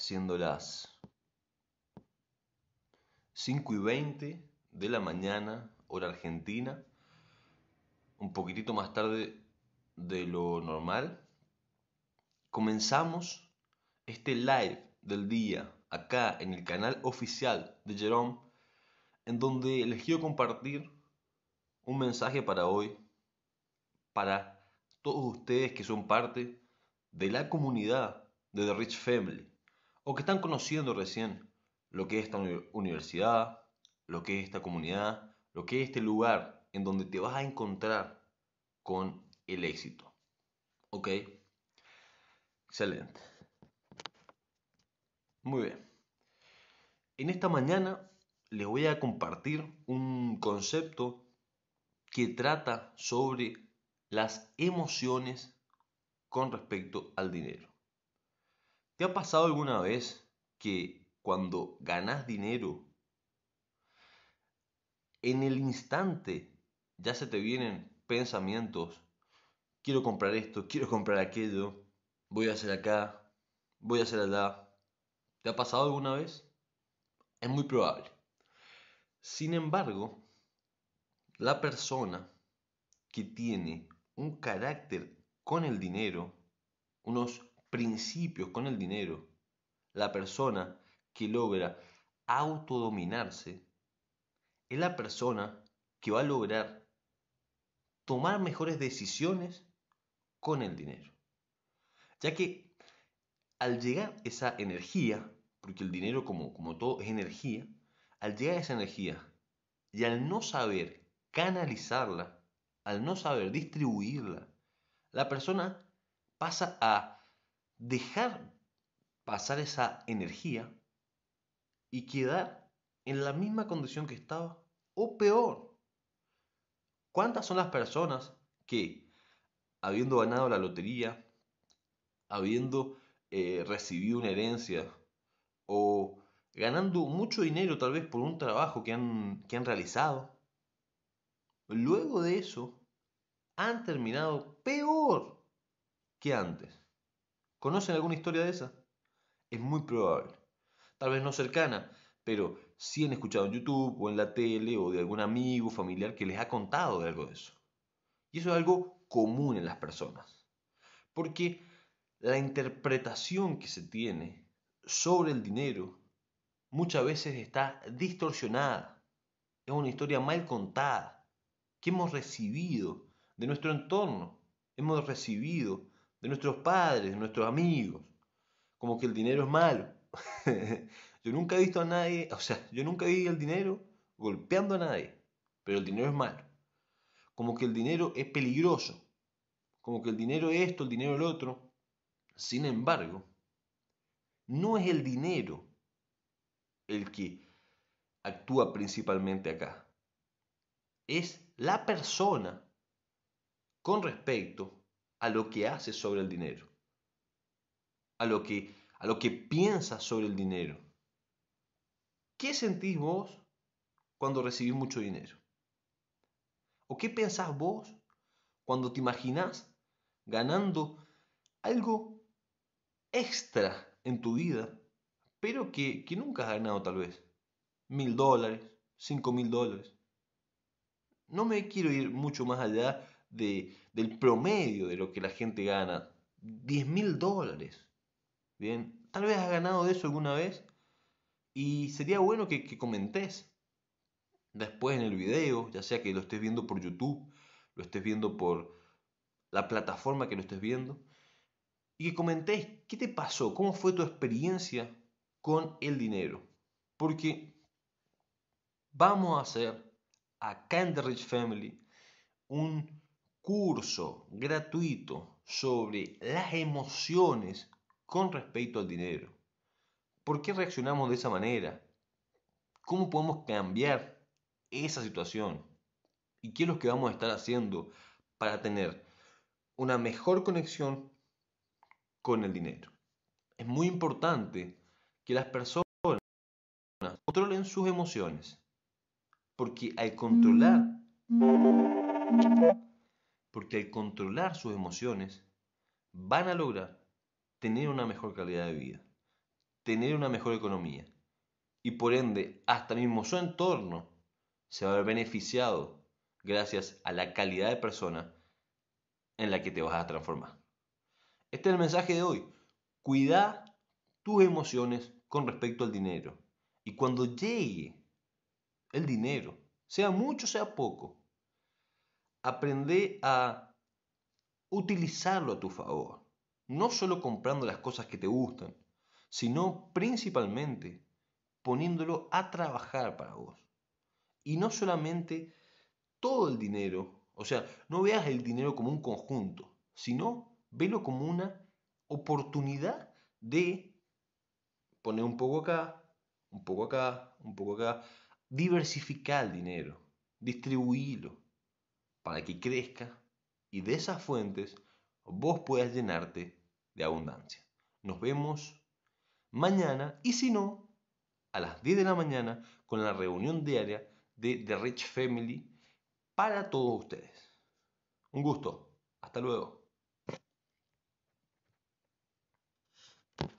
siendo las 5 y 20 de la mañana, hora argentina, un poquitito más tarde de lo normal. Comenzamos este live del día acá en el canal oficial de Jerome, en donde les quiero compartir un mensaje para hoy, para todos ustedes que son parte de la comunidad de The Rich Family, o que están conociendo recién lo que es esta universidad, lo que es esta comunidad, lo que es este lugar en donde te vas a encontrar con el éxito. ¿Ok? Excelente. Muy bien. En esta mañana les voy a compartir un concepto que trata sobre las emociones con respecto al dinero. ¿Te ha pasado alguna vez que cuando ganas dinero, en el instante ya se te vienen pensamientos, quiero comprar esto, quiero comprar aquello, voy a hacer acá, voy a hacer allá? ¿Te ha pasado alguna vez? Es muy probable. Sin embargo, la persona que tiene un carácter con el dinero, unos principios con el dinero, la persona que logra autodominarse, es la persona que va a lograr tomar mejores decisiones con el dinero. Ya que al llegar esa energía, porque el dinero como, como todo es energía, al llegar esa energía y al no saber canalizarla, al no saber distribuirla, la persona pasa a dejar pasar esa energía y quedar en la misma condición que estaba o peor. ¿Cuántas son las personas que, habiendo ganado la lotería, habiendo eh, recibido una herencia o ganando mucho dinero tal vez por un trabajo que han, que han realizado, luego de eso han terminado peor que antes. ¿Conocen alguna historia de esa? Es muy probable. Tal vez no cercana, pero sí han escuchado en YouTube o en la tele o de algún amigo, familiar que les ha contado algo de eso. Y eso es algo común en las personas. Porque la interpretación que se tiene sobre el dinero muchas veces está distorsionada. Es una historia mal contada que hemos recibido de nuestro entorno, hemos recibido de nuestros padres, de nuestros amigos, como que el dinero es malo. yo nunca he visto a nadie, o sea, yo nunca vi el dinero golpeando a nadie, pero el dinero es malo. Como que el dinero es peligroso, como que el dinero es esto, el dinero el otro. Sin embargo, no es el dinero el que actúa principalmente acá. Es la persona con respecto a lo que hace sobre el dinero, a lo que, a lo que piensa sobre el dinero. ¿Qué sentís vos cuando recibís mucho dinero? ¿O qué pensás vos cuando te imaginás ganando algo extra en tu vida, pero que, nunca has ganado tal vez. Mil dólares, cinco mil dólares. No me quiero ir mucho más allá de, del promedio de lo que la gente gana. Diez mil dólares. Bien, tal vez has ganado de eso alguna vez y sería bueno que, comentes después en el video, ya sea que lo estés viendo por YouTube, lo estés viendo por la plataforma que lo estés viendo, y que comentéis qué te pasó, cómo fue tu experiencia con el dinero. Porque vamos a hacer acá en The Rich Family un curso gratuito sobre las emociones con respecto al dinero. ¿Por qué reaccionamos de esa manera? ¿Cómo podemos cambiar esa situación? ¿Y qué es lo que vamos a estar haciendo para tener una mejor conexión con el dinero. Es muy importante que las personas controlen sus emociones, porque al controlar porque al controlar sus emociones van a lograr tener una mejor calidad de vida. tener una mejor economía. Y por ende, hasta mismo su entorno se va a ver beneficiado gracias a la calidad de persona en la que te vas a transformar. Este es el mensaje de hoy. Cuida tus emociones con respecto al dinero. Y cuando llegue el dinero, sea mucho, sea poco, aprende a utilizarlo a tu favor. No solo comprando las cosas que te gustan, sino principalmente poniéndolo a trabajar para vos. Y no solamente todo el dinero, o sea, no veas el dinero como un conjunto, sino velo como una oportunidad de poner un poco acá, un poco acá, un poco acá, diversificar el dinero, distribuirlo para que crezca y de esas fuentes vos puedas llenarte de abundancia. Nos vemos mañana y si no, a las 10 de la mañana con la reunión diaria de The Rich Family para todos ustedes. Un gusto. Hasta luego.